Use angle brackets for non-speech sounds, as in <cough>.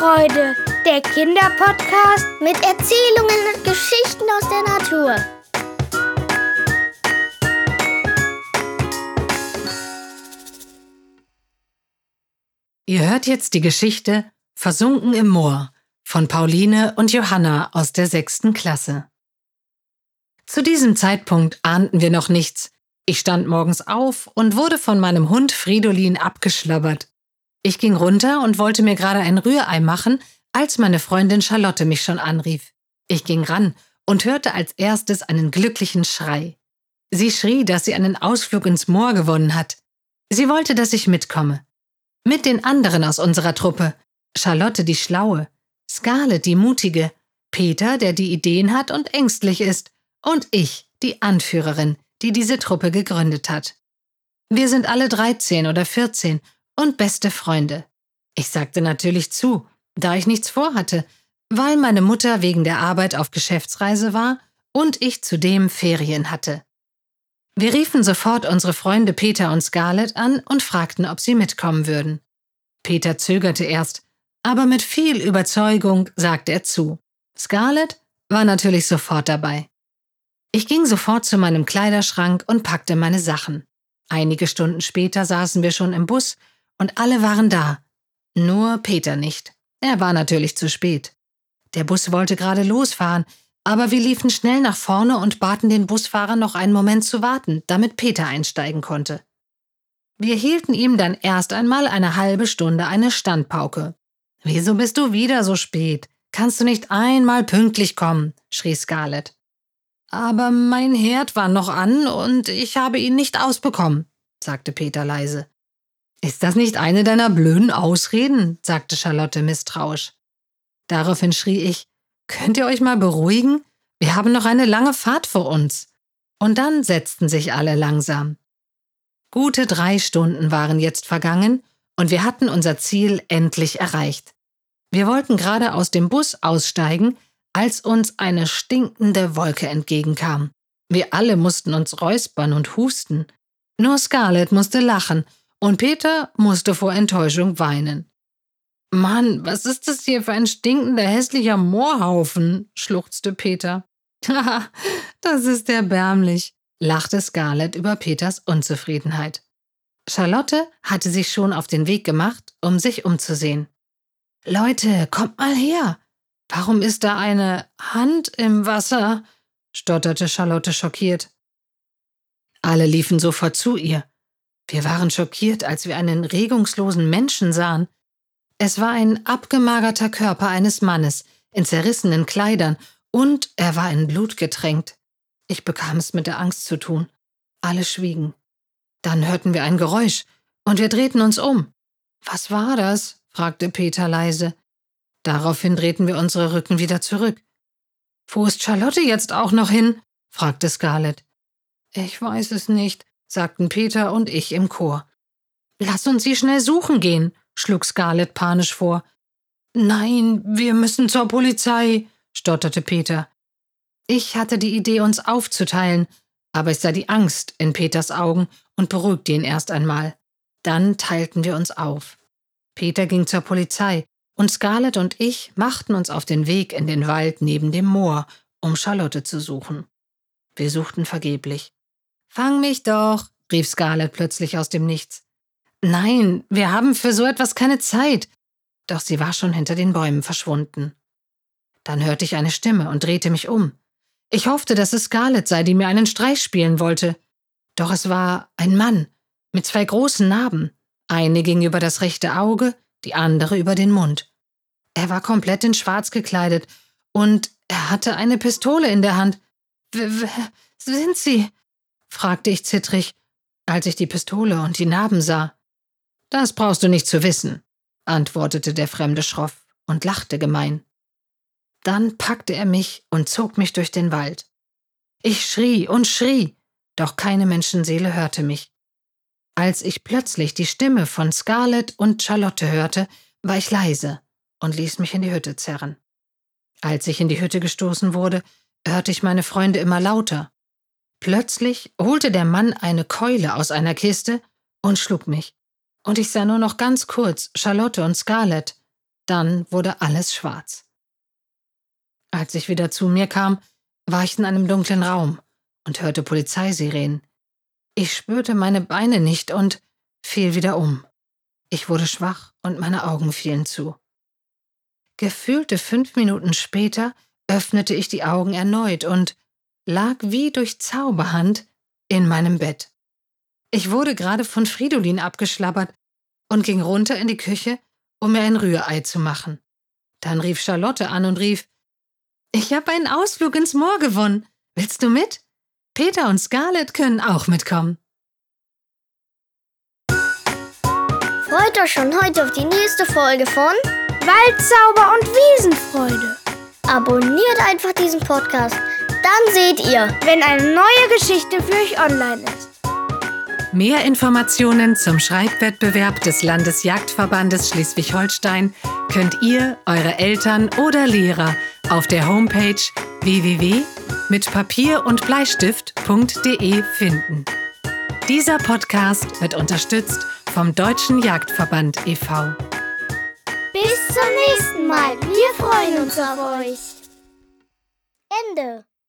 Freude, der Kinderpodcast mit Erzählungen und Geschichten aus der Natur. Ihr hört jetzt die Geschichte Versunken im Moor von Pauline und Johanna aus der sechsten Klasse. Zu diesem Zeitpunkt ahnten wir noch nichts. Ich stand morgens auf und wurde von meinem Hund Fridolin abgeschlabbert. Ich ging runter und wollte mir gerade ein Rührei machen, als meine Freundin Charlotte mich schon anrief. Ich ging ran und hörte als erstes einen glücklichen Schrei. Sie schrie, dass sie einen Ausflug ins Moor gewonnen hat. Sie wollte, dass ich mitkomme. Mit den anderen aus unserer Truppe. Charlotte die Schlaue, Scarlett die Mutige, Peter, der die Ideen hat und ängstlich ist, und ich, die Anführerin, die diese Truppe gegründet hat. Wir sind alle 13 oder 14 und beste Freunde. Ich sagte natürlich zu, da ich nichts vorhatte, weil meine Mutter wegen der Arbeit auf Geschäftsreise war und ich zudem Ferien hatte. Wir riefen sofort unsere Freunde Peter und Scarlett an und fragten, ob sie mitkommen würden. Peter zögerte erst, aber mit viel Überzeugung sagte er zu. Scarlett war natürlich sofort dabei. Ich ging sofort zu meinem Kleiderschrank und packte meine Sachen. Einige Stunden später saßen wir schon im Bus und alle waren da. Nur Peter nicht. Er war natürlich zu spät. Der Bus wollte gerade losfahren, aber wir liefen schnell nach vorne und baten den Busfahrer noch einen Moment zu warten, damit Peter einsteigen konnte. Wir hielten ihm dann erst einmal eine halbe Stunde eine Standpauke. Wieso bist du wieder so spät? Kannst du nicht einmal pünktlich kommen? schrie Scarlett. Aber mein Herd war noch an und ich habe ihn nicht ausbekommen, sagte Peter leise. Ist das nicht eine deiner blöden Ausreden? sagte Charlotte misstrauisch. Daraufhin schrie ich, könnt ihr euch mal beruhigen? Wir haben noch eine lange Fahrt vor uns. Und dann setzten sich alle langsam. Gute drei Stunden waren jetzt vergangen und wir hatten unser Ziel endlich erreicht. Wir wollten gerade aus dem Bus aussteigen, als uns eine stinkende Wolke entgegenkam. Wir alle mussten uns räuspern und husten. Nur Scarlett musste lachen und Peter musste vor Enttäuschung weinen. Mann, was ist das hier für ein stinkender, hässlicher Moorhaufen? schluchzte Peter. Haha, <laughs> das ist erbärmlich, lachte Scarlett über Peters Unzufriedenheit. Charlotte hatte sich schon auf den Weg gemacht, um sich umzusehen. Leute, kommt mal her. Warum ist da eine Hand im Wasser? stotterte Charlotte schockiert. Alle liefen sofort zu ihr. Wir waren schockiert, als wir einen regungslosen Menschen sahen. Es war ein abgemagerter Körper eines Mannes, in zerrissenen Kleidern, und er war in Blut getränkt. Ich bekam es mit der Angst zu tun. Alle schwiegen. Dann hörten wir ein Geräusch, und wir drehten uns um. Was war das? fragte Peter leise. Daraufhin drehten wir unsere Rücken wieder zurück. Wo ist Charlotte jetzt auch noch hin? fragte Scarlett. Ich weiß es nicht, sagten Peter und ich im Chor. Lass uns sie schnell suchen gehen, schlug Scarlett panisch vor. Nein, wir müssen zur Polizei, stotterte Peter. Ich hatte die Idee, uns aufzuteilen, aber ich sah die Angst in Peters Augen und beruhigte ihn erst einmal. Dann teilten wir uns auf. Peter ging zur Polizei und Scarlett und ich machten uns auf den Weg in den Wald neben dem Moor, um Charlotte zu suchen. Wir suchten vergeblich. Fang mich doch, rief Scarlett plötzlich aus dem Nichts. Nein, wir haben für so etwas keine Zeit. Doch sie war schon hinter den Bäumen verschwunden. Dann hörte ich eine Stimme und drehte mich um. Ich hoffte, dass es Scarlett sei, die mir einen Streich spielen wollte. Doch es war ein Mann mit zwei großen Narben. Eine ging über das rechte Auge, die andere über den Mund. Er war komplett in Schwarz gekleidet und er hatte eine Pistole in der Hand. Wer sind Sie? Fragte ich zittrig, als ich die Pistole und die Narben sah. Das brauchst du nicht zu wissen, antwortete der Fremde schroff und lachte gemein. Dann packte er mich und zog mich durch den Wald. Ich schrie und schrie, doch keine Menschenseele hörte mich. Als ich plötzlich die Stimme von Scarlett und Charlotte hörte, war ich leise und ließ mich in die Hütte zerren. Als ich in die Hütte gestoßen wurde, hörte ich meine Freunde immer lauter. Plötzlich holte der Mann eine Keule aus einer Kiste und schlug mich. Und ich sah nur noch ganz kurz Charlotte und Scarlett. Dann wurde alles schwarz. Als ich wieder zu mir kam, war ich in einem dunklen Raum und hörte Polizeisirenen. Ich spürte meine Beine nicht und fiel wieder um. Ich wurde schwach und meine Augen fielen zu. Gefühlte fünf Minuten später öffnete ich die Augen erneut und lag wie durch Zauberhand in meinem Bett. Ich wurde gerade von Fridolin abgeschlabbert und ging runter in die Küche, um mir ein Rührei zu machen. Dann rief Charlotte an und rief, ich habe einen Ausflug ins Moor gewonnen. Willst du mit? Peter und Scarlett können auch mitkommen. Freut euch schon heute auf die nächste Folge von Waldzauber und Wiesenfreude. Abonniert einfach diesen Podcast, dann seht ihr, wenn eine neue Geschichte für euch online ist. Mehr Informationen zum Schreibwettbewerb des Landesjagdverbandes Schleswig-Holstein könnt ihr, eure Eltern oder Lehrer auf der Homepage www.mitpapier und Bleistift.de finden. Dieser Podcast wird unterstützt vom Deutschen Jagdverband e.V. Bis zum nächsten Mal. Wir freuen uns auf euch. Ende.